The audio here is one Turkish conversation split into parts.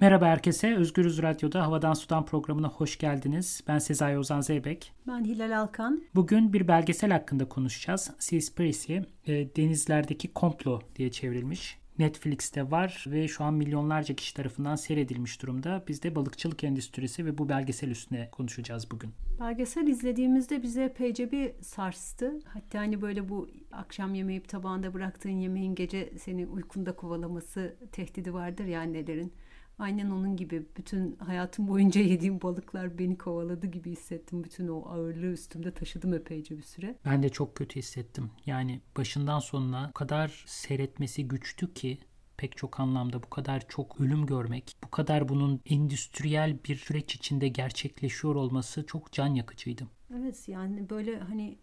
Merhaba herkese. Özgürüz Radyo'da Havadan Sudan programına hoş geldiniz. Ben Sezai Ozan Zeybek. Ben Hilal Alkan. Bugün bir belgesel hakkında konuşacağız. Seaspiracy, e, denizlerdeki komplo diye çevrilmiş. Netflix'te var ve şu an milyonlarca kişi tarafından seyredilmiş durumda. Biz de balıkçılık endüstrisi ve bu belgesel üstüne konuşacağız bugün. Belgesel izlediğimizde bize epeyce bir sarstı. Hatta hani böyle bu akşam yemeği tabağında bıraktığın yemeğin gece seni uykunda kovalaması tehdidi vardır ya annelerin. Aynen onun gibi bütün hayatım boyunca yediğim balıklar beni kovaladı gibi hissettim. Bütün o ağırlığı üstümde taşıdım epeyce bir süre. Ben de çok kötü hissettim. Yani başından sonuna o kadar seyretmesi güçtü ki pek çok anlamda bu kadar çok ölüm görmek, bu kadar bunun endüstriyel bir süreç içinde gerçekleşiyor olması çok can yakıcıydı. Evet yani böyle hani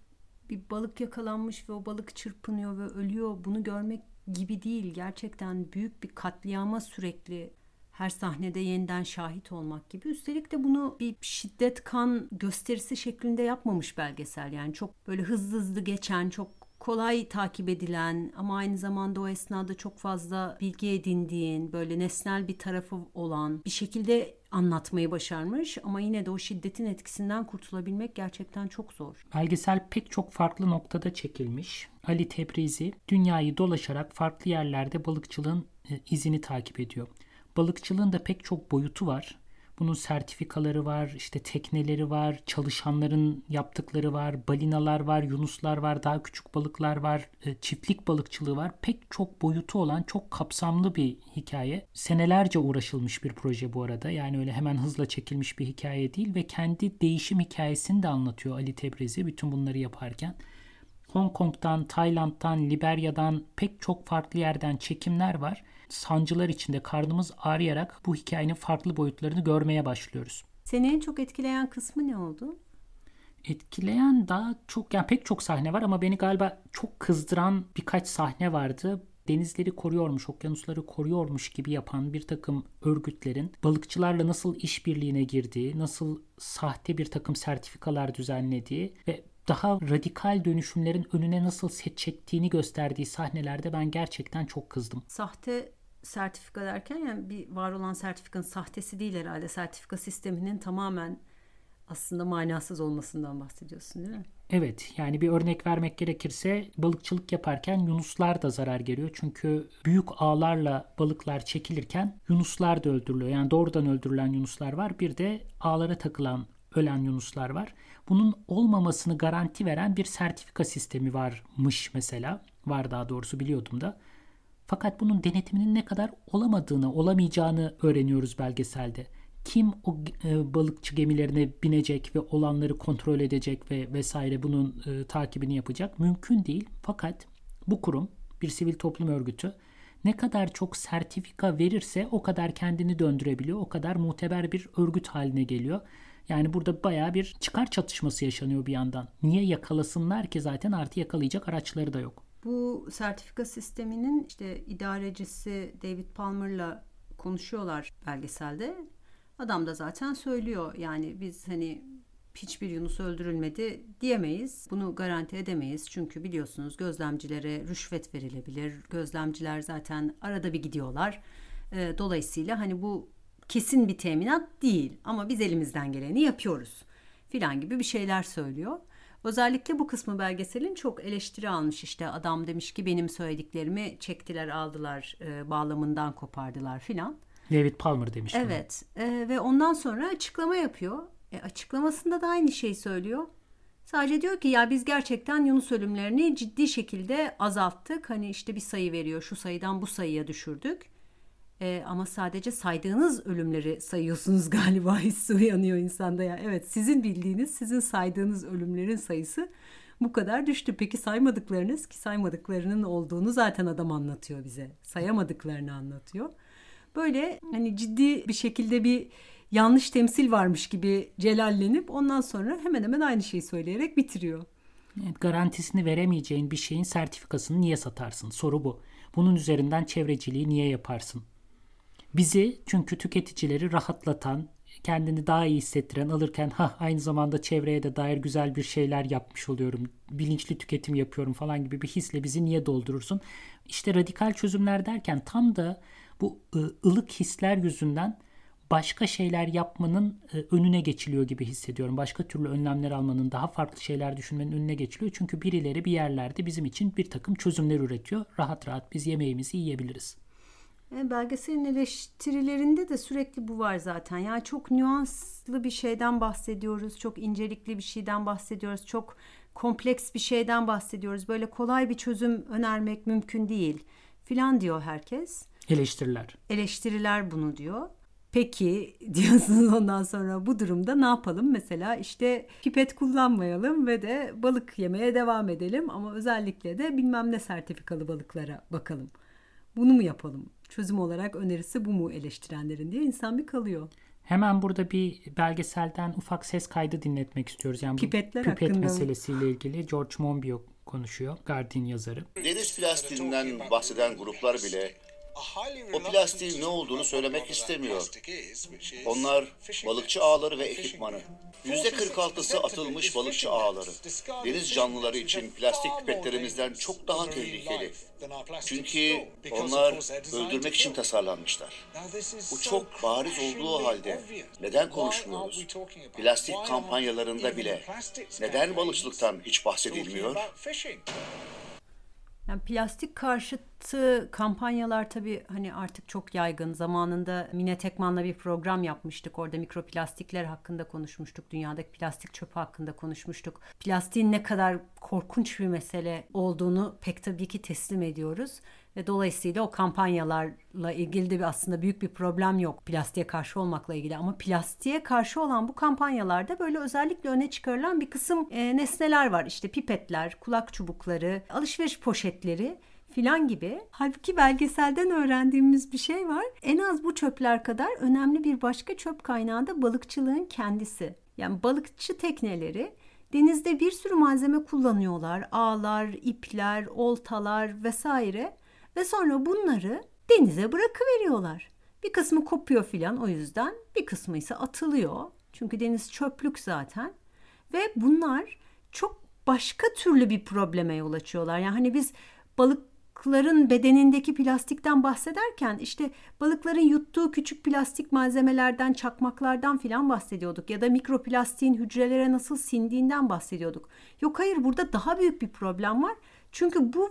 bir balık yakalanmış ve o balık çırpınıyor ve ölüyor bunu görmek gibi değil. Gerçekten büyük bir katliama sürekli her sahnede yeniden şahit olmak gibi. Üstelik de bunu bir şiddet kan gösterisi şeklinde yapmamış belgesel. Yani çok böyle hızlı hızlı geçen, çok kolay takip edilen ama aynı zamanda o esnada çok fazla bilgi edindiğin, böyle nesnel bir tarafı olan bir şekilde anlatmayı başarmış ama yine de o şiddetin etkisinden kurtulabilmek gerçekten çok zor. Belgesel pek çok farklı noktada çekilmiş. Ali Tebrizi dünyayı dolaşarak farklı yerlerde balıkçılığın e, izini takip ediyor. Balıkçılığın da pek çok boyutu var. Bunun sertifikaları var, işte tekneleri var, çalışanların yaptıkları var, balinalar var, yunuslar var, daha küçük balıklar var, e, çiftlik balıkçılığı var. Pek çok boyutu olan çok kapsamlı bir hikaye. Senelerce uğraşılmış bir proje bu arada. Yani öyle hemen hızla çekilmiş bir hikaye değil ve kendi değişim hikayesini de anlatıyor Ali Tebrizi bütün bunları yaparken. Hong Kong'dan, Tayland'dan, Liberya'dan pek çok farklı yerden çekimler var sancılar içinde karnımız ağrıyarak bu hikayenin farklı boyutlarını görmeye başlıyoruz. Seni en çok etkileyen kısmı ne oldu? Etkileyen daha çok yani pek çok sahne var ama beni galiba çok kızdıran birkaç sahne vardı denizleri koruyormuş, okyanusları koruyormuş gibi yapan bir takım örgütlerin balıkçılarla nasıl işbirliğine girdiği, nasıl sahte bir takım sertifikalar düzenlediği ve daha radikal dönüşümlerin önüne nasıl set çektiğini gösterdiği sahnelerde ben gerçekten çok kızdım. Sahte sertifika derken yani bir var olan sertifikanın sahtesi değil herhalde. Sertifika sisteminin tamamen aslında manasız olmasından bahsediyorsun değil mi? Evet yani bir örnek vermek gerekirse balıkçılık yaparken yunuslar da zarar görüyor. Çünkü büyük ağlarla balıklar çekilirken yunuslar da öldürülüyor. Yani doğrudan öldürülen yunuslar var. Bir de ağlara takılan ölen yunuslar var. Bunun olmamasını garanti veren bir sertifika sistemi varmış mesela. Var daha doğrusu biliyordum da. Fakat bunun denetiminin ne kadar olamadığını, olamayacağını öğreniyoruz belgeselde. Kim o e, balıkçı gemilerine binecek ve olanları kontrol edecek ve vesaire bunun e, takibini yapacak mümkün değil. Fakat bu kurum bir sivil toplum örgütü ne kadar çok sertifika verirse o kadar kendini döndürebiliyor. O kadar muteber bir örgüt haline geliyor. Yani burada baya bir çıkar çatışması yaşanıyor bir yandan. Niye yakalasınlar ki zaten artı yakalayacak araçları da yok. Bu sertifika sisteminin işte idarecisi David Palmer'la konuşuyorlar belgeselde. Adam da zaten söylüyor yani biz hani hiçbir Yunus öldürülmedi diyemeyiz. Bunu garanti edemeyiz. Çünkü biliyorsunuz gözlemcilere rüşvet verilebilir. Gözlemciler zaten arada bir gidiyorlar. Dolayısıyla hani bu kesin bir teminat değil ama biz elimizden geleni yapıyoruz filan gibi bir şeyler söylüyor. Özellikle bu kısmı belgeselin çok eleştiri almış işte adam demiş ki benim söylediklerimi çektiler aldılar e, bağlamından kopardılar filan. David Palmer demiş. Evet e, ve ondan sonra açıklama yapıyor. E, açıklamasında da aynı şey söylüyor. Sadece diyor ki ya biz gerçekten Yunus ölümlerini ciddi şekilde azalttık. Hani işte bir sayı veriyor şu sayıdan bu sayıya düşürdük. E, ama sadece saydığınız ölümleri sayıyorsunuz galiba hissi uyanıyor insanda ya. Evet sizin bildiğiniz, sizin saydığınız ölümlerin sayısı bu kadar düştü. Peki saymadıklarınız ki saymadıklarının olduğunu zaten adam anlatıyor bize. Sayamadıklarını anlatıyor. Böyle hani ciddi bir şekilde bir yanlış temsil varmış gibi celallenip ondan sonra hemen hemen aynı şeyi söyleyerek bitiriyor. Evet, garantisini veremeyeceğin bir şeyin sertifikasını niye satarsın? Soru bu. Bunun üzerinden çevreciliği niye yaparsın? Bizi çünkü tüketicileri rahatlatan, kendini daha iyi hissettiren alırken ha aynı zamanda çevreye de dair güzel bir şeyler yapmış oluyorum. Bilinçli tüketim yapıyorum falan gibi bir hisle bizi niye doldurursun? İşte radikal çözümler derken tam da bu ılık hisler yüzünden başka şeyler yapmanın e, önüne geçiliyor gibi hissediyorum. Başka türlü önlemler almanın, daha farklı şeyler düşünmenin önüne geçiliyor. Çünkü birileri bir yerlerde bizim için bir takım çözümler üretiyor. Rahat rahat biz yemeğimizi yiyebiliriz. E, belgeselin eleştirilerinde de sürekli bu var zaten. Yani çok nüanslı bir şeyden bahsediyoruz. Çok incelikli bir şeyden bahsediyoruz. Çok kompleks bir şeyden bahsediyoruz. Böyle kolay bir çözüm önermek mümkün değil filan diyor herkes. Eleştiriler. Eleştiriler bunu diyor. Peki diyorsunuz ondan sonra bu durumda ne yapalım? Mesela işte pipet kullanmayalım ve de balık yemeye devam edelim ama özellikle de bilmem ne sertifikalı balıklara bakalım. Bunu mu yapalım? Çözüm olarak önerisi bu mu eleştirenlerin diye insan bir kalıyor. Hemen burada bir belgeselden ufak ses kaydı dinletmek istiyoruz. Yani Pipetler bu pipet hakkında meselesiyle ilgili George Monbiot konuşuyor. Guardian yazarı. Deniz plastiğinden bahseden gruplar bile o plastiğin ne olduğunu söylemek istemiyor. Onlar balıkçı ağları ve ekipmanı. Yüzde 46'sı atılmış balıkçı ağları. Deniz canlıları için plastik pipetlerimizden çok daha tehlikeli. Çünkü onlar öldürmek için tasarlanmışlar. Bu çok bariz olduğu halde neden konuşmuyoruz? Plastik kampanyalarında bile neden balıkçılıktan hiç bahsedilmiyor? Yani plastik karşıtı kampanyalar tabii hani artık çok yaygın. Zamanında Mine Tekman'la bir program yapmıştık. Orada mikroplastikler hakkında konuşmuştuk. Dünyadaki plastik çöpü hakkında konuşmuştuk. Plastiğin ne kadar korkunç bir mesele olduğunu pek tabii ki teslim ediyoruz. Ve dolayısıyla o kampanyalarla ilgili de aslında büyük bir problem yok plastiğe karşı olmakla ilgili. Ama plastiğe karşı olan bu kampanyalarda böyle özellikle öne çıkarılan bir kısım e, nesneler var. İşte pipetler, kulak çubukları, alışveriş poşetleri filan gibi. Halbuki belgeselden öğrendiğimiz bir şey var. En az bu çöpler kadar önemli bir başka çöp kaynağı da balıkçılığın kendisi. Yani balıkçı tekneleri denizde bir sürü malzeme kullanıyorlar. Ağlar, ipler, oltalar vesaire. Ve sonra bunları denize bırakıveriyorlar. Bir kısmı kopuyor filan o yüzden. Bir kısmı ise atılıyor. Çünkü deniz çöplük zaten. Ve bunlar çok başka türlü bir probleme yol açıyorlar. Yani hani biz balıkların bedenindeki plastikten bahsederken işte balıkların yuttuğu küçük plastik malzemelerden, çakmaklardan filan bahsediyorduk. Ya da mikroplastiğin hücrelere nasıl sindiğinden bahsediyorduk. Yok hayır burada daha büyük bir problem var. Çünkü bu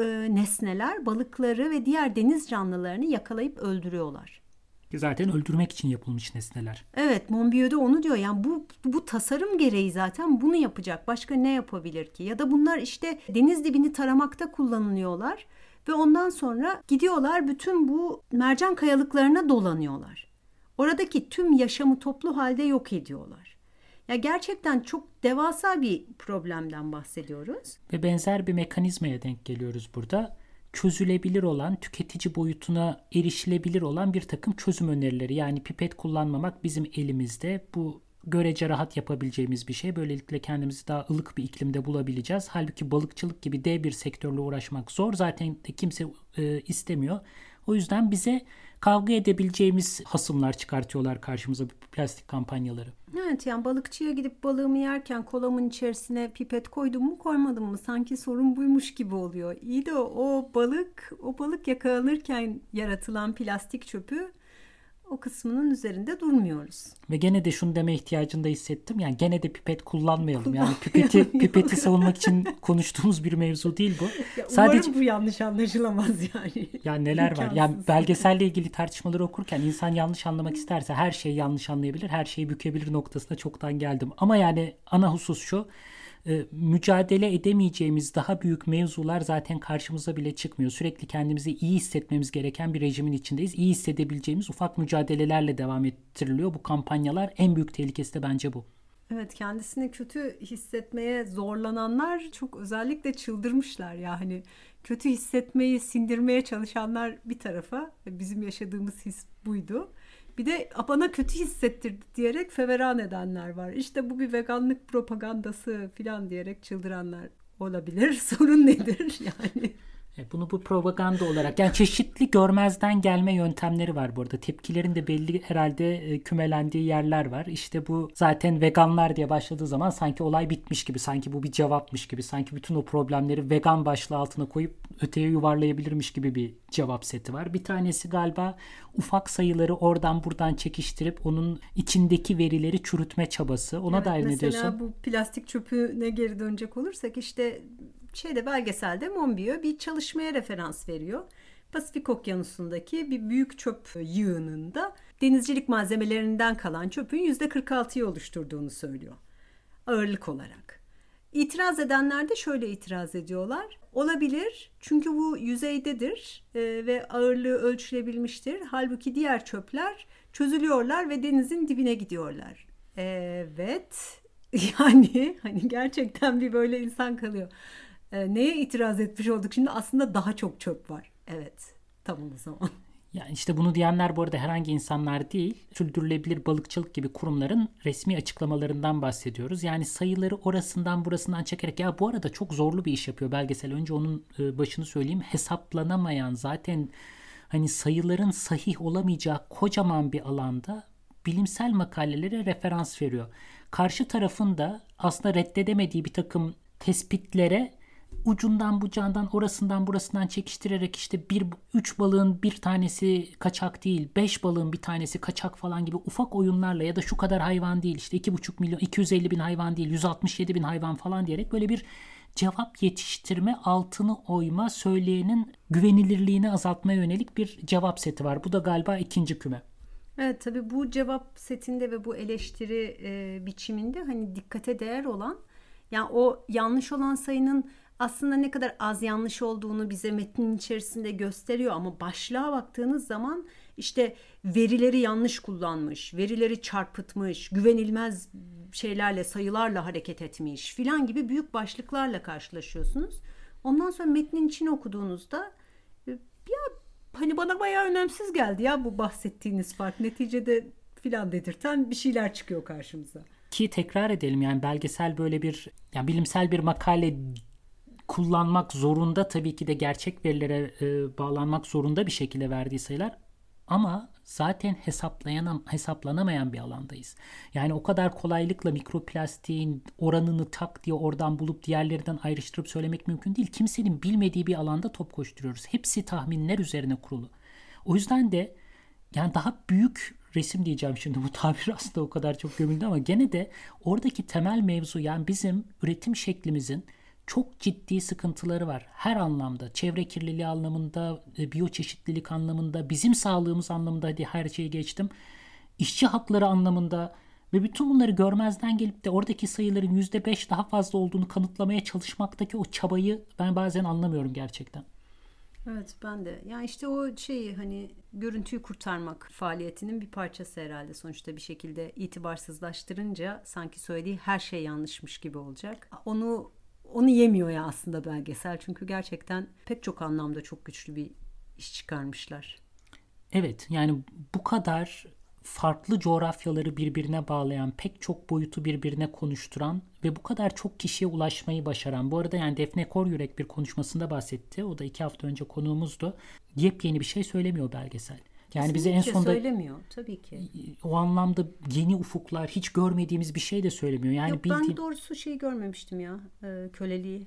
e, nesneler balıkları ve diğer deniz canlılarını yakalayıp öldürüyorlar. Zaten öldürmek için yapılmış nesneler. Evet Monbiot da onu diyor. Yani bu bu tasarım gereği zaten bunu yapacak. Başka ne yapabilir ki? Ya da bunlar işte deniz dibini taramakta kullanılıyorlar ve ondan sonra gidiyorlar bütün bu mercan kayalıklarına dolanıyorlar. Oradaki tüm yaşamı toplu halde yok ediyorlar. Ya gerçekten çok devasa bir problemden bahsediyoruz. Ve benzer bir mekanizmaya denk geliyoruz burada. Çözülebilir olan, tüketici boyutuna erişilebilir olan bir takım çözüm önerileri. Yani pipet kullanmamak bizim elimizde. Bu görece rahat yapabileceğimiz bir şey. Böylelikle kendimizi daha ılık bir iklimde bulabileceğiz. Halbuki balıkçılık gibi dev bir sektörle uğraşmak zor. Zaten kimse e, istemiyor. O yüzden bize kavga edebileceğimiz hasımlar çıkartıyorlar karşımıza bu plastik kampanyaları. Evet yani balıkçıya gidip balığımı yerken kolamın içerisine pipet koydum mu koymadım mı sanki sorun buymuş gibi oluyor. İyi de o, balık o balık yakalanırken yaratılan plastik çöpü o kısmının üzerinde durmuyoruz. Ve gene de şunu deme ihtiyacında hissettim. Yani gene de pipet kullanmayalım. Yani pipeti pipeti savunmak için konuştuğumuz bir mevzu değil bu. Ya Sadece bu yanlış anlaşılamaz yani. Yani neler var? Yani belgeselle ilgili tartışmaları okurken insan yanlış anlamak isterse her şeyi yanlış anlayabilir, her şeyi bükebilir noktasına çoktan geldim. Ama yani ana husus şu mücadele edemeyeceğimiz daha büyük mevzular zaten karşımıza bile çıkmıyor. Sürekli kendimizi iyi hissetmemiz gereken bir rejimin içindeyiz. İyi hissedebileceğimiz ufak mücadelelerle devam ettiriliyor bu kampanyalar. En büyük tehlikesi de bence bu. Evet kendisini kötü hissetmeye zorlananlar çok özellikle çıldırmışlar ya hani kötü hissetmeyi sindirmeye çalışanlar bir tarafa bizim yaşadığımız his buydu. Bir de bana kötü hissettirdi diyerek feveran edenler var. İşte bu bir veganlık propagandası falan diyerek çıldıranlar olabilir. Sorun nedir yani? E, bunu bu propaganda olarak yani çeşitli görmezden gelme yöntemleri var bu arada. Tepkilerin de belli herhalde e, kümelendiği yerler var. İşte bu zaten veganlar diye başladığı zaman sanki olay bitmiş gibi, sanki bu bir cevapmış gibi, sanki bütün o problemleri vegan başlığı altına koyup öteye yuvarlayabilirmiş gibi bir cevap seti var. Bir tanesi galiba ufak sayıları oradan buradan çekiştirip onun içindeki verileri çürütme çabası. Ona evet, dair ne diyorsun? Mesela bu plastik çöpüne geri dönecek olursak işte şeyde belgeselde Monbiot bir çalışmaya referans veriyor. Pasifik Okyanusu'ndaki bir büyük çöp yığınında denizcilik malzemelerinden kalan çöpün %46'yı oluşturduğunu söylüyor. Ağırlık olarak. İtiraz edenler de şöyle itiraz ediyorlar. Olabilir çünkü bu yüzeydedir e, ve ağırlığı ölçülebilmiştir. Halbuki diğer çöpler çözülüyorlar ve denizin dibine gidiyorlar. Evet yani hani gerçekten bir böyle insan kalıyor. E, neye itiraz etmiş olduk şimdi? Aslında daha çok çöp var. Evet. Tamam o zaman. Yani işte bunu diyenler bu arada herhangi insanlar değil, sürdürülebilir balıkçılık gibi kurumların resmi açıklamalarından bahsediyoruz. Yani sayıları orasından burasından çekerek ya bu arada çok zorlu bir iş yapıyor belgesel. Önce onun e, başını söyleyeyim. Hesaplanamayan zaten hani sayıların sahih olamayacağı kocaman bir alanda bilimsel makalelere referans veriyor. Karşı tarafın da aslında reddedemediği bir takım tespitlere ucundan bucağından orasından burasından çekiştirerek işte bir üç balığın bir tanesi kaçak değil, beş balığın bir tanesi kaçak falan gibi ufak oyunlarla ya da şu kadar hayvan değil işte iki buçuk milyon, 250 bin hayvan değil, 167 bin hayvan falan diyerek böyle bir cevap yetiştirme, altını oyma, söyleyenin güvenilirliğini azaltmaya yönelik bir cevap seti var. Bu da galiba ikinci küme. Evet tabii bu cevap setinde ve bu eleştiri e, biçiminde hani dikkate değer olan yani o yanlış olan sayının aslında ne kadar az yanlış olduğunu bize metnin içerisinde gösteriyor ama başlığa baktığınız zaman işte verileri yanlış kullanmış, verileri çarpıtmış, güvenilmez şeylerle, sayılarla hareket etmiş filan gibi büyük başlıklarla karşılaşıyorsunuz. Ondan sonra metnin içini okuduğunuzda e, ya hani bana bayağı önemsiz geldi ya bu bahsettiğiniz fark. Neticede filan dedirten bir şeyler çıkıyor karşımıza. Ki tekrar edelim yani belgesel böyle bir yani bilimsel bir makale kullanmak zorunda tabii ki de gerçek verilere e, bağlanmak zorunda bir şekilde verdiği sayılar ama zaten hesaplayan, hesaplanamayan bir alandayız. Yani o kadar kolaylıkla mikroplastiğin oranını tak diye oradan bulup diğerlerinden ayrıştırıp söylemek mümkün değil. Kimsenin bilmediği bir alanda top koşturuyoruz. Hepsi tahminler üzerine kurulu. O yüzden de yani daha büyük resim diyeceğim şimdi bu tabir aslında o kadar çok gömüldü ama gene de oradaki temel mevzu yani bizim üretim şeklimizin çok ciddi sıkıntıları var. Her anlamda, çevre kirliliği anlamında, e, biyoçeşitlilik anlamında, bizim sağlığımız anlamında hadi her şeyi geçtim. İşçi hakları anlamında ve bütün bunları görmezden gelip de oradaki sayıların %5 daha fazla olduğunu kanıtlamaya çalışmaktaki o çabayı ben bazen anlamıyorum gerçekten. Evet ben de. Yani işte o şeyi hani görüntüyü kurtarmak faaliyetinin bir parçası herhalde. Sonuçta bir şekilde itibarsızlaştırınca sanki söylediği her şey yanlışmış gibi olacak. Onu onu yemiyor ya aslında belgesel. Çünkü gerçekten pek çok anlamda çok güçlü bir iş çıkarmışlar. Evet yani bu kadar farklı coğrafyaları birbirine bağlayan, pek çok boyutu birbirine konuşturan ve bu kadar çok kişiye ulaşmayı başaran. Bu arada yani Defne Koryürek bir konuşmasında bahsetti. O da iki hafta önce konuğumuzdu. Yepyeni bir şey söylemiyor belgesel. Yani bize en sonunda söylemiyor tabii ki. O anlamda yeni ufuklar, hiç görmediğimiz bir şey de söylemiyor. Yani Yok, bildiğin... ben doğrusu şeyi görmemiştim ya, e, köleliği.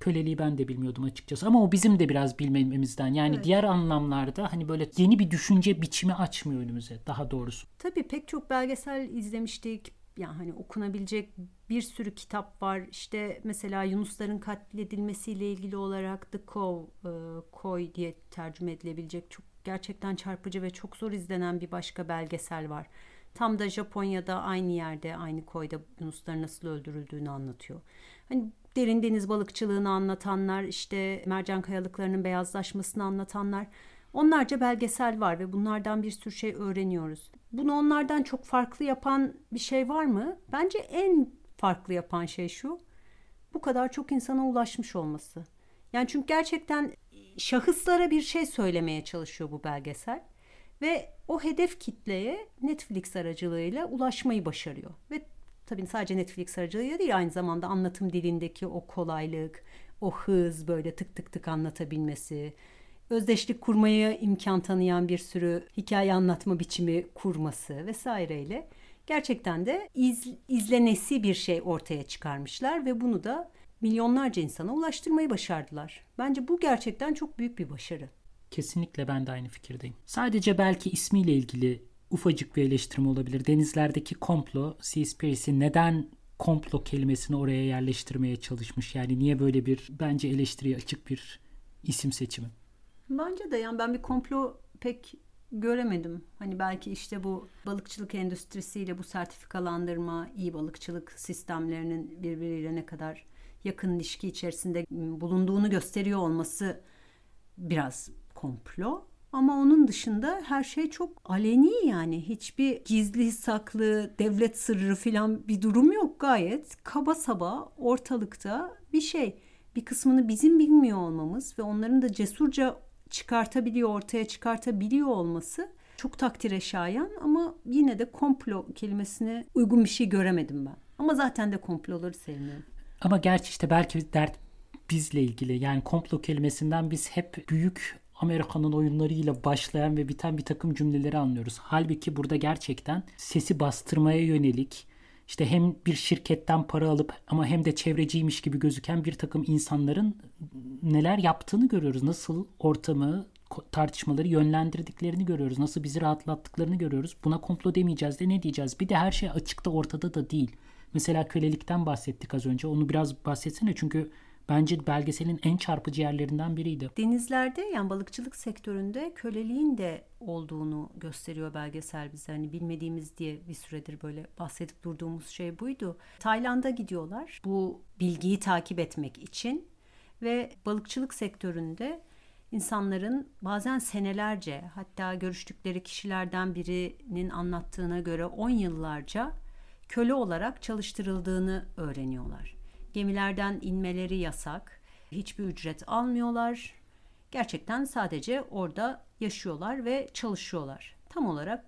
Köleliği ben de bilmiyordum açıkçası ama o bizim de biraz bilmememizden. Yani evet. diğer anlamlarda hani böyle yeni bir düşünce biçimi açmıyor önümüze daha doğrusu. Tabii pek çok belgesel izlemiştik. Yani hani okunabilecek bir sürü kitap var. İşte mesela Yunusların katledilmesiyle ilgili olarak The Cove, e, Koy diye tercüme edilebilecek çok gerçekten çarpıcı ve çok zor izlenen bir başka belgesel var. Tam da Japonya'da aynı yerde, aynı koyda yunusların nasıl öldürüldüğünü anlatıyor. Hani derin deniz balıkçılığını anlatanlar, işte mercan kayalıklarının beyazlaşmasını anlatanlar, onlarca belgesel var ve bunlardan bir sürü şey öğreniyoruz. Bunu onlardan çok farklı yapan bir şey var mı? Bence en farklı yapan şey şu. Bu kadar çok insana ulaşmış olması. Yani çünkü gerçekten şahıslara bir şey söylemeye çalışıyor bu belgesel ve o hedef kitleye Netflix aracılığıyla ulaşmayı başarıyor. Ve tabii sadece Netflix aracılığıyla değil aynı zamanda anlatım dilindeki o kolaylık, o hız böyle tık tık tık anlatabilmesi, özdeşlik kurmaya imkan tanıyan bir sürü hikaye anlatma biçimi kurması vesaireyle gerçekten de iz, izlenesi bir şey ortaya çıkarmışlar ve bunu da milyonlarca insana ulaştırmayı başardılar. Bence bu gerçekten çok büyük bir başarı. Kesinlikle ben de aynı fikirdeyim. Sadece belki ismiyle ilgili ufacık bir eleştirim olabilir. Denizlerdeki komplo, Seaspiracy neden komplo kelimesini oraya yerleştirmeye çalışmış? Yani niye böyle bir bence eleştiriye açık bir isim seçimi? Bence de yani ben bir komplo pek göremedim. Hani belki işte bu balıkçılık endüstrisiyle bu sertifikalandırma, iyi balıkçılık sistemlerinin birbiriyle ne kadar yakın ilişki içerisinde bulunduğunu gösteriyor olması biraz komplo. Ama onun dışında her şey çok aleni yani. Hiçbir gizli saklı devlet sırrı falan bir durum yok. Gayet kaba saba ortalıkta bir şey. Bir kısmını bizim bilmiyor olmamız ve onların da cesurca çıkartabiliyor, ortaya çıkartabiliyor olması çok takdire şayan ama yine de komplo kelimesine uygun bir şey göremedim ben. Ama zaten de komploları sevmiyorum. Ama gerçi işte belki dert bizle ilgili. Yani komplo kelimesinden biz hep büyük Amerika'nın oyunlarıyla başlayan ve biten bir takım cümleleri anlıyoruz. Halbuki burada gerçekten sesi bastırmaya yönelik işte hem bir şirketten para alıp ama hem de çevreciymiş gibi gözüken bir takım insanların neler yaptığını görüyoruz. Nasıl ortamı, tartışmaları yönlendirdiklerini görüyoruz. Nasıl bizi rahatlattıklarını görüyoruz. Buna komplo demeyeceğiz de ne diyeceğiz? Bir de her şey açıkta ortada da değil. Mesela kölelikten bahsettik az önce. Onu biraz bahsetsene çünkü bence belgeselin en çarpıcı yerlerinden biriydi. Denizlerde yani balıkçılık sektöründe köleliğin de olduğunu gösteriyor belgesel bize. Hani bilmediğimiz diye bir süredir böyle bahsedip durduğumuz şey buydu. Tayland'a gidiyorlar bu bilgiyi takip etmek için ve balıkçılık sektöründe insanların bazen senelerce hatta görüştükleri kişilerden birinin anlattığına göre 10 yıllarca köle olarak çalıştırıldığını öğreniyorlar. Gemilerden inmeleri yasak. Hiçbir ücret almıyorlar. Gerçekten sadece orada yaşıyorlar ve çalışıyorlar. Tam olarak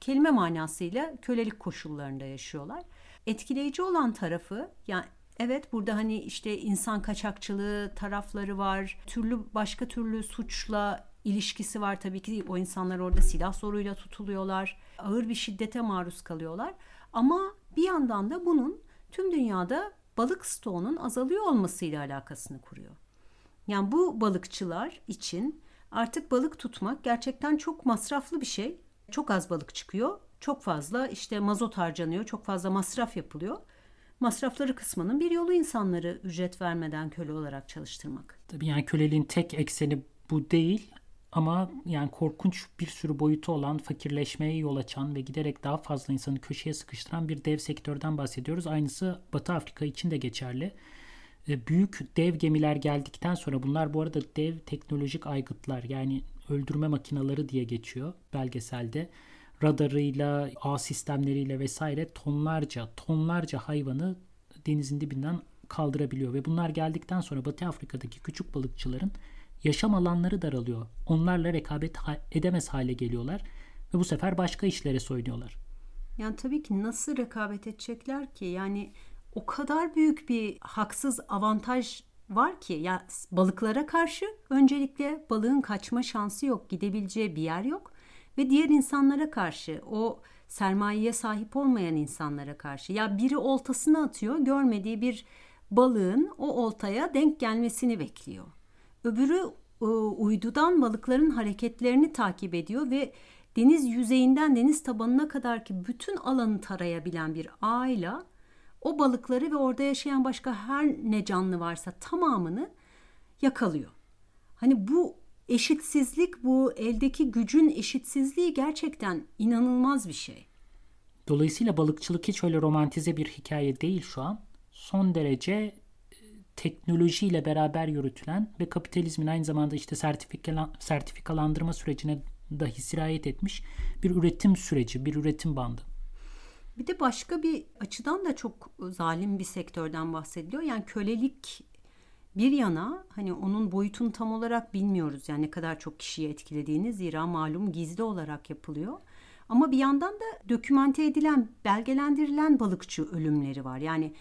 kelime manasıyla kölelik koşullarında yaşıyorlar. Etkileyici olan tarafı yani evet burada hani işte insan kaçakçılığı tarafları var. Türlü başka türlü suçla ilişkisi var tabii ki o insanlar orada silah zoruyla tutuluyorlar. Ağır bir şiddete maruz kalıyorlar. Ama bir yandan da bunun tüm dünyada balık stoğunun azalıyor olmasıyla alakasını kuruyor. Yani bu balıkçılar için artık balık tutmak gerçekten çok masraflı bir şey. Çok az balık çıkıyor. Çok fazla işte mazot harcanıyor. Çok fazla masraf yapılıyor. Masrafları kısmanın bir yolu insanları ücret vermeden köle olarak çalıştırmak. Tabii yani köleliğin tek ekseni bu değil ama yani korkunç bir sürü boyutu olan, fakirleşmeye yol açan ve giderek daha fazla insanı köşeye sıkıştıran bir dev sektörden bahsediyoruz. Aynısı Batı Afrika için de geçerli. E, büyük dev gemiler geldikten sonra bunlar bu arada dev teknolojik aygıtlar yani öldürme makinaları diye geçiyor belgeselde. Radarıyla, ağ sistemleriyle vesaire tonlarca, tonlarca hayvanı denizin dibinden kaldırabiliyor ve bunlar geldikten sonra Batı Afrika'daki küçük balıkçıların yaşam alanları daralıyor. Onlarla rekabet edemez hale geliyorlar ve bu sefer başka işlere soyunuyorlar. Yani tabii ki nasıl rekabet edecekler ki? Yani o kadar büyük bir haksız avantaj var ki ya balıklara karşı öncelikle balığın kaçma şansı yok, gidebileceği bir yer yok ve diğer insanlara karşı o sermayeye sahip olmayan insanlara karşı ya biri oltasını atıyor, görmediği bir balığın o oltaya denk gelmesini bekliyor. Öbürü e, uydudan balıkların hareketlerini takip ediyor ve deniz yüzeyinden deniz tabanına kadar ki bütün alanı tarayabilen bir ağıyla o balıkları ve orada yaşayan başka her ne canlı varsa tamamını yakalıyor. Hani bu eşitsizlik, bu eldeki gücün eşitsizliği gerçekten inanılmaz bir şey. Dolayısıyla balıkçılık hiç öyle romantize bir hikaye değil şu an. Son derece teknolojiyle beraber yürütülen ve kapitalizmin aynı zamanda işte sertifika, sertifikalandırma sürecine dahi sirayet etmiş bir üretim süreci, bir üretim bandı. Bir de başka bir açıdan da çok zalim bir sektörden bahsediliyor. Yani kölelik bir yana hani onun boyutunu tam olarak bilmiyoruz. Yani ne kadar çok kişiyi etkilediğini zira malum gizli olarak yapılıyor. Ama bir yandan da dokümante edilen, belgelendirilen balıkçı ölümleri var. Yani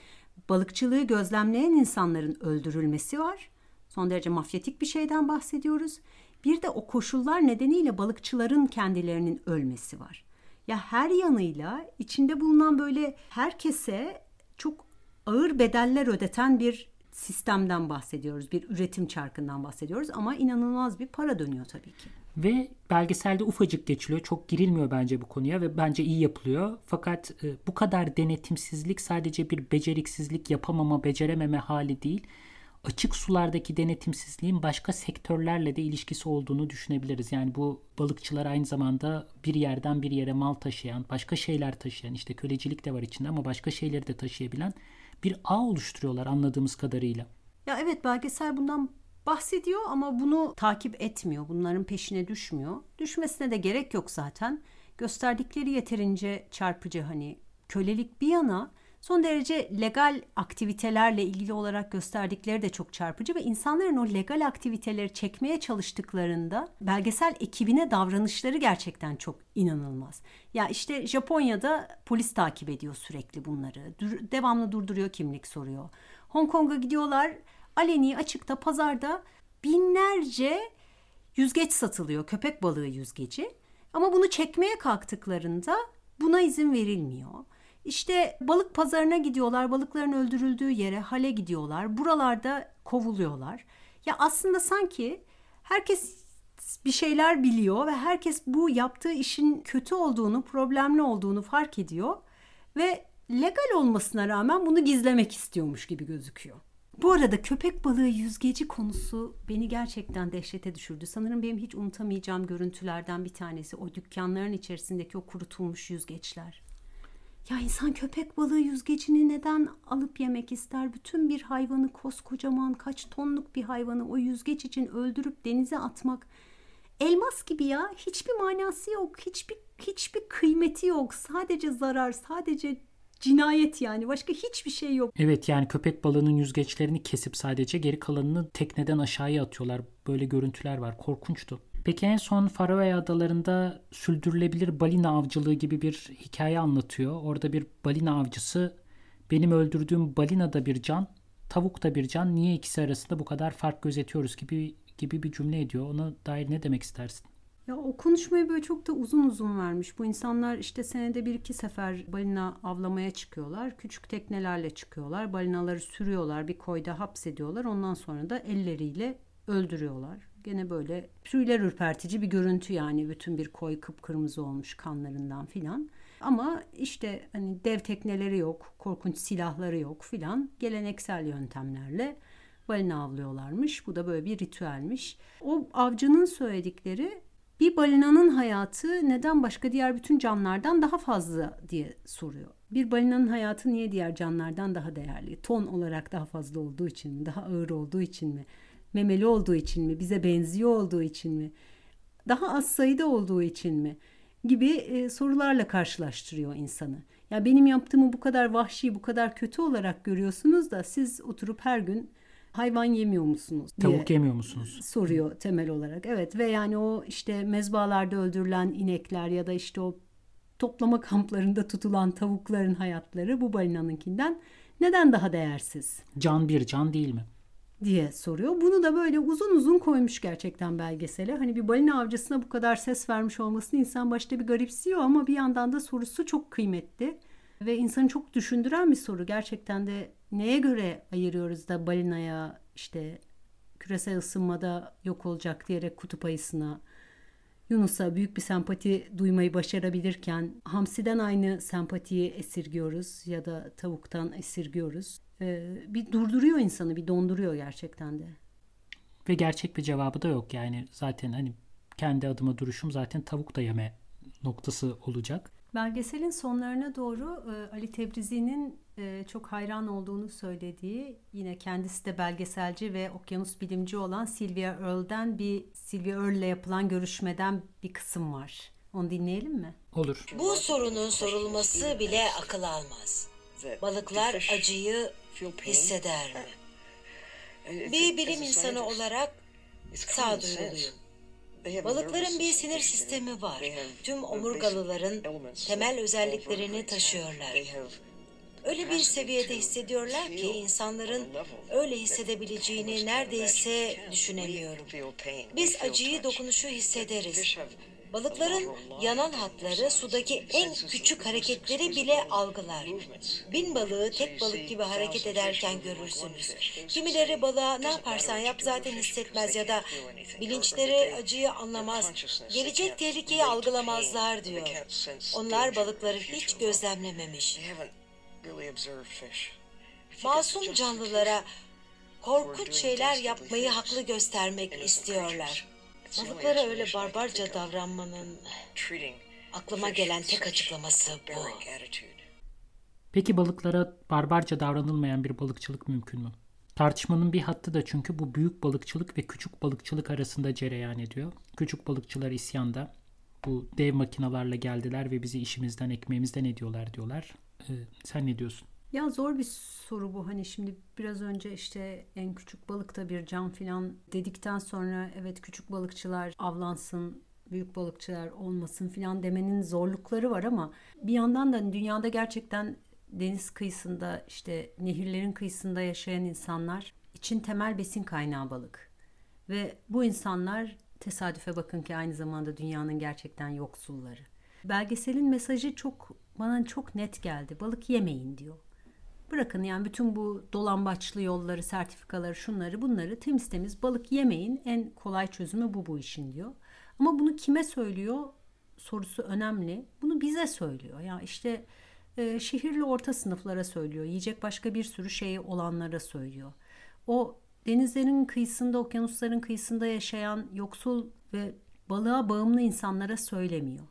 balıkçılığı gözlemleyen insanların öldürülmesi var. Son derece mafyatik bir şeyden bahsediyoruz. Bir de o koşullar nedeniyle balıkçıların kendilerinin ölmesi var. Ya her yanıyla içinde bulunan böyle herkese çok ağır bedeller ödeten bir sistemden bahsediyoruz. Bir üretim çarkından bahsediyoruz ama inanılmaz bir para dönüyor tabii ki. Ve belgeselde ufacık geçiliyor. Çok girilmiyor bence bu konuya ve bence iyi yapılıyor. Fakat e, bu kadar denetimsizlik sadece bir beceriksizlik, yapamama, becerememe hali değil. Açık sulardaki denetimsizliğin başka sektörlerle de ilişkisi olduğunu düşünebiliriz. Yani bu balıkçılar aynı zamanda bir yerden bir yere mal taşıyan, başka şeyler taşıyan, işte kölecilik de var içinde ama başka şeyleri de taşıyabilen bir ağ oluşturuyorlar anladığımız kadarıyla. Ya evet belgesel bundan bahsediyor ama bunu takip etmiyor. Bunların peşine düşmüyor. Düşmesine de gerek yok zaten. Gösterdikleri yeterince çarpıcı hani kölelik bir yana son derece legal aktivitelerle ilgili olarak gösterdikleri de çok çarpıcı ve insanların o legal aktiviteleri çekmeye çalıştıklarında belgesel ekibine davranışları gerçekten çok inanılmaz. Ya işte Japonya'da polis takip ediyor sürekli bunları. Dur, devamlı durduruyor kimlik soruyor. Hong Kong'a gidiyorlar aleni açıkta pazarda binlerce yüzgeç satılıyor. Köpek balığı yüzgeci. Ama bunu çekmeye kalktıklarında buna izin verilmiyor. İşte balık pazarına gidiyorlar, balıkların öldürüldüğü yere, hale gidiyorlar. Buralarda kovuluyorlar. Ya aslında sanki herkes bir şeyler biliyor ve herkes bu yaptığı işin kötü olduğunu, problemli olduğunu fark ediyor ve legal olmasına rağmen bunu gizlemek istiyormuş gibi gözüküyor. Bu arada köpek balığı yüzgeci konusu beni gerçekten dehşete düşürdü. Sanırım benim hiç unutamayacağım görüntülerden bir tanesi o dükkanların içerisindeki o kurutulmuş yüzgeçler. Ya insan köpek balığı yüzgecini neden alıp yemek ister? Bütün bir hayvanı koskocaman kaç tonluk bir hayvanı o yüzgeç için öldürüp denize atmak elmas gibi ya. Hiçbir manası yok. Hiçbir hiçbir kıymeti yok. Sadece zarar, sadece cinayet yani. Başka hiçbir şey yok. Evet yani köpek balığının yüzgeçlerini kesip sadece geri kalanını tekneden aşağıya atıyorlar. Böyle görüntüler var. Korkunçtu. Peki en son Faroe Adaları'nda sürdürülebilir balina avcılığı gibi bir hikaye anlatıyor. Orada bir balina avcısı benim öldürdüğüm balina da bir can, tavuk da bir can. Niye ikisi arasında bu kadar fark gözetiyoruz gibi gibi bir cümle ediyor. Ona dair ne demek istersin? Ya o konuşmayı böyle çok da uzun uzun vermiş. Bu insanlar işte senede bir iki sefer balina avlamaya çıkıyorlar. Küçük teknelerle çıkıyorlar. Balinaları sürüyorlar. Bir koyda hapsediyorlar. Ondan sonra da elleriyle öldürüyorlar. Gene böyle tüyler ürpertici bir görüntü yani. Bütün bir koy kıpkırmızı olmuş kanlarından filan. Ama işte hani dev tekneleri yok, korkunç silahları yok filan. Geleneksel yöntemlerle balina avlıyorlarmış. Bu da böyle bir ritüelmiş. O avcının söyledikleri bir balinanın hayatı neden başka diğer bütün canlılardan daha fazla diye soruyor. Bir balinanın hayatı niye diğer canlılardan daha değerli? Ton olarak daha fazla olduğu için mi? Daha ağır olduğu için mi? Memeli olduğu için mi? Bize benziyor olduğu için mi? Daha az sayıda olduğu için mi? Gibi e, sorularla karşılaştırıyor insanı. Ya benim yaptığımı bu kadar vahşi, bu kadar kötü olarak görüyorsunuz da siz oturup her gün hayvan yemiyor musunuz diye Tavuk yemiyor musunuz? Soruyor temel olarak. Evet ve yani o işte mezbalarda öldürülen inekler ya da işte o toplama kamplarında tutulan tavukların hayatları bu balinanınkinden neden daha değersiz? Can bir can değil mi? diye soruyor. Bunu da böyle uzun uzun koymuş gerçekten belgesele. Hani bir balina avcısına bu kadar ses vermiş olmasını insan başta bir garipsiyor ama bir yandan da sorusu çok kıymetli. Ve insanı çok düşündüren bir soru. Gerçekten de neye göre ayırıyoruz da balinaya işte küresel ısınmada yok olacak diyerek kutup ayısına Yunus'a büyük bir sempati duymayı başarabilirken hamsiden aynı sempatiyi esirgiyoruz ya da tavuktan esirgiyoruz. Ee, bir durduruyor insanı, bir donduruyor gerçekten de. Ve gerçek bir cevabı da yok yani zaten hani kendi adıma duruşum zaten tavuk da yeme noktası olacak. Belgeselin sonlarına doğru e, Ali Tebrizi'nin e, çok hayran olduğunu söylediği yine kendisi de belgeselci ve okyanus bilimci olan Sylvia Earle'den bir Sylvia Earle'le yapılan görüşmeden bir kısım var. Onu dinleyelim mi? Olur. Bu sorunun sorulması bile akıl almaz. Balıklar acıyı hisseder mi? Bir bilim insanı olarak sağduyuluyum. Balıkların bir sinir sistemi var. Tüm omurgalıların temel özelliklerini taşıyorlar. Öyle bir seviyede hissediyorlar ki insanların öyle hissedebileceğini neredeyse düşünemiyorum. Biz acıyı dokunuşu hissederiz. Balıkların yanan hatları sudaki en küçük hareketleri bile algılar. Bin balığı tek balık gibi hareket ederken görürsünüz. Kimileri balığa ne yaparsan yap zaten hissetmez ya da bilinçleri acıyı anlamaz. Gelecek tehlikeyi algılamazlar diyor. Onlar balıkları hiç gözlemlememiş. Masum canlılara korkunç şeyler yapmayı haklı göstermek istiyorlar. Balıklara öyle barbarca davranmanın aklıma gelen tek açıklaması bu. Peki balıklara barbarca davranılmayan bir balıkçılık mümkün mü? Tartışmanın bir hattı da çünkü bu büyük balıkçılık ve küçük balıkçılık arasında cereyan ediyor. Küçük balıkçılar isyanda. Bu dev makinalarla geldiler ve bizi işimizden, ekmeğimizden ediyorlar diyorlar. Ee, sen ne diyorsun? Ya zor bir soru bu. Hani şimdi biraz önce işte en küçük balık da bir can filan dedikten sonra evet küçük balıkçılar avlansın, büyük balıkçılar olmasın filan demenin zorlukları var ama bir yandan da dünyada gerçekten deniz kıyısında işte nehirlerin kıyısında yaşayan insanlar için temel besin kaynağı balık. Ve bu insanlar tesadüfe bakın ki aynı zamanda dünyanın gerçekten yoksulları. Belgeselin mesajı çok bana çok net geldi. Balık yemeyin diyor. Bırakın yani bütün bu dolambaçlı yolları, sertifikaları, şunları bunları temiz temiz balık yemeyin. En kolay çözümü bu bu işin diyor. Ama bunu kime söylüyor sorusu önemli. Bunu bize söylüyor. Ya yani işte e, şehirli orta sınıflara söylüyor. Yiyecek başka bir sürü şey olanlara söylüyor. O denizlerin kıyısında, okyanusların kıyısında yaşayan yoksul ve balığa bağımlı insanlara söylemiyor.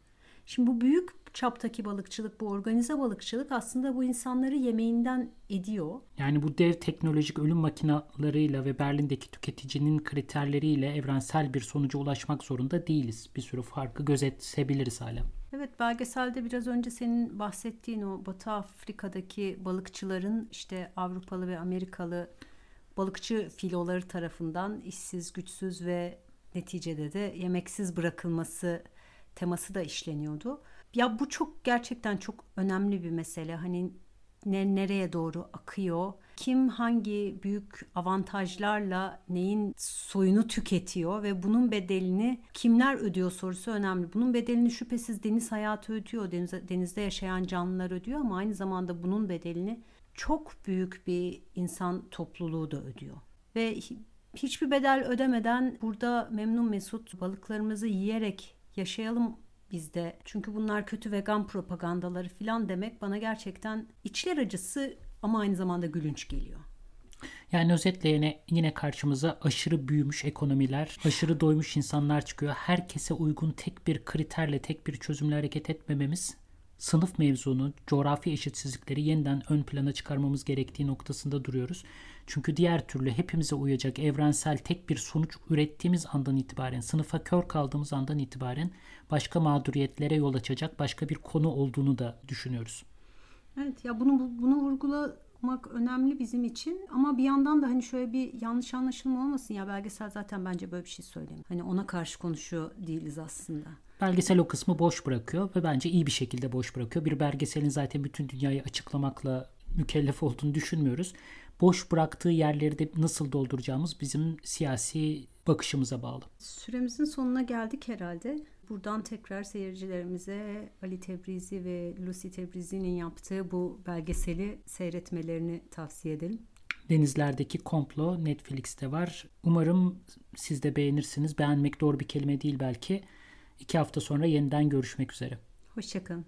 Şimdi bu büyük çaptaki balıkçılık, bu organize balıkçılık aslında bu insanları yemeğinden ediyor. Yani bu dev teknolojik ölüm makinalarıyla ve Berlin'deki tüketicinin kriterleriyle evrensel bir sonuca ulaşmak zorunda değiliz. Bir sürü farkı gözetebiliriz hala. Evet belgeselde biraz önce senin bahsettiğin o Batı Afrika'daki balıkçıların işte Avrupalı ve Amerikalı balıkçı filoları tarafından işsiz, güçsüz ve neticede de yemeksiz bırakılması teması da işleniyordu. Ya bu çok gerçekten çok önemli bir mesele. Hani ne, nereye doğru akıyor? Kim hangi büyük avantajlarla neyin soyunu tüketiyor ve bunun bedelini kimler ödüyor sorusu önemli. Bunun bedelini şüphesiz deniz hayatı ödüyor. Deniz, denizde yaşayan canlılar ödüyor ama aynı zamanda bunun bedelini çok büyük bir insan topluluğu da ödüyor. Ve hiçbir bedel ödemeden burada memnun mesut balıklarımızı yiyerek yaşayalım bizde. Çünkü bunlar kötü vegan propagandaları falan demek bana gerçekten içler acısı ama aynı zamanda gülünç geliyor. Yani özetle yine, yine karşımıza aşırı büyümüş ekonomiler, aşırı doymuş insanlar çıkıyor. Herkese uygun tek bir kriterle, tek bir çözümle hareket etmememiz sınıf mevzunu, coğrafi eşitsizlikleri yeniden ön plana çıkarmamız gerektiği noktasında duruyoruz. Çünkü diğer türlü hepimize uyacak evrensel tek bir sonuç ürettiğimiz andan itibaren, sınıfa kör kaldığımız andan itibaren başka mağduriyetlere yol açacak başka bir konu olduğunu da düşünüyoruz. Evet ya bunu bunu vurgulamak önemli bizim için ama bir yandan da hani şöyle bir yanlış anlaşılma olmasın ya belgesel zaten bence böyle bir şey söylemiyor. Hani ona karşı konuşuyor değiliz aslında. Belgesel o kısmı boş bırakıyor ve bence iyi bir şekilde boş bırakıyor. Bir belgeselin zaten bütün dünyayı açıklamakla mükellef olduğunu düşünmüyoruz. Boş bıraktığı yerleri de nasıl dolduracağımız bizim siyasi bakışımıza bağlı. Süremizin sonuna geldik herhalde. Buradan tekrar seyircilerimize Ali Tebrizi ve Lucy Tebrizi'nin yaptığı bu belgeseli seyretmelerini tavsiye edelim. Denizlerdeki Komplo Netflix'te var. Umarım siz de beğenirsiniz. Beğenmek doğru bir kelime değil belki. İki hafta sonra yeniden görüşmek üzere. Hoşçakalın.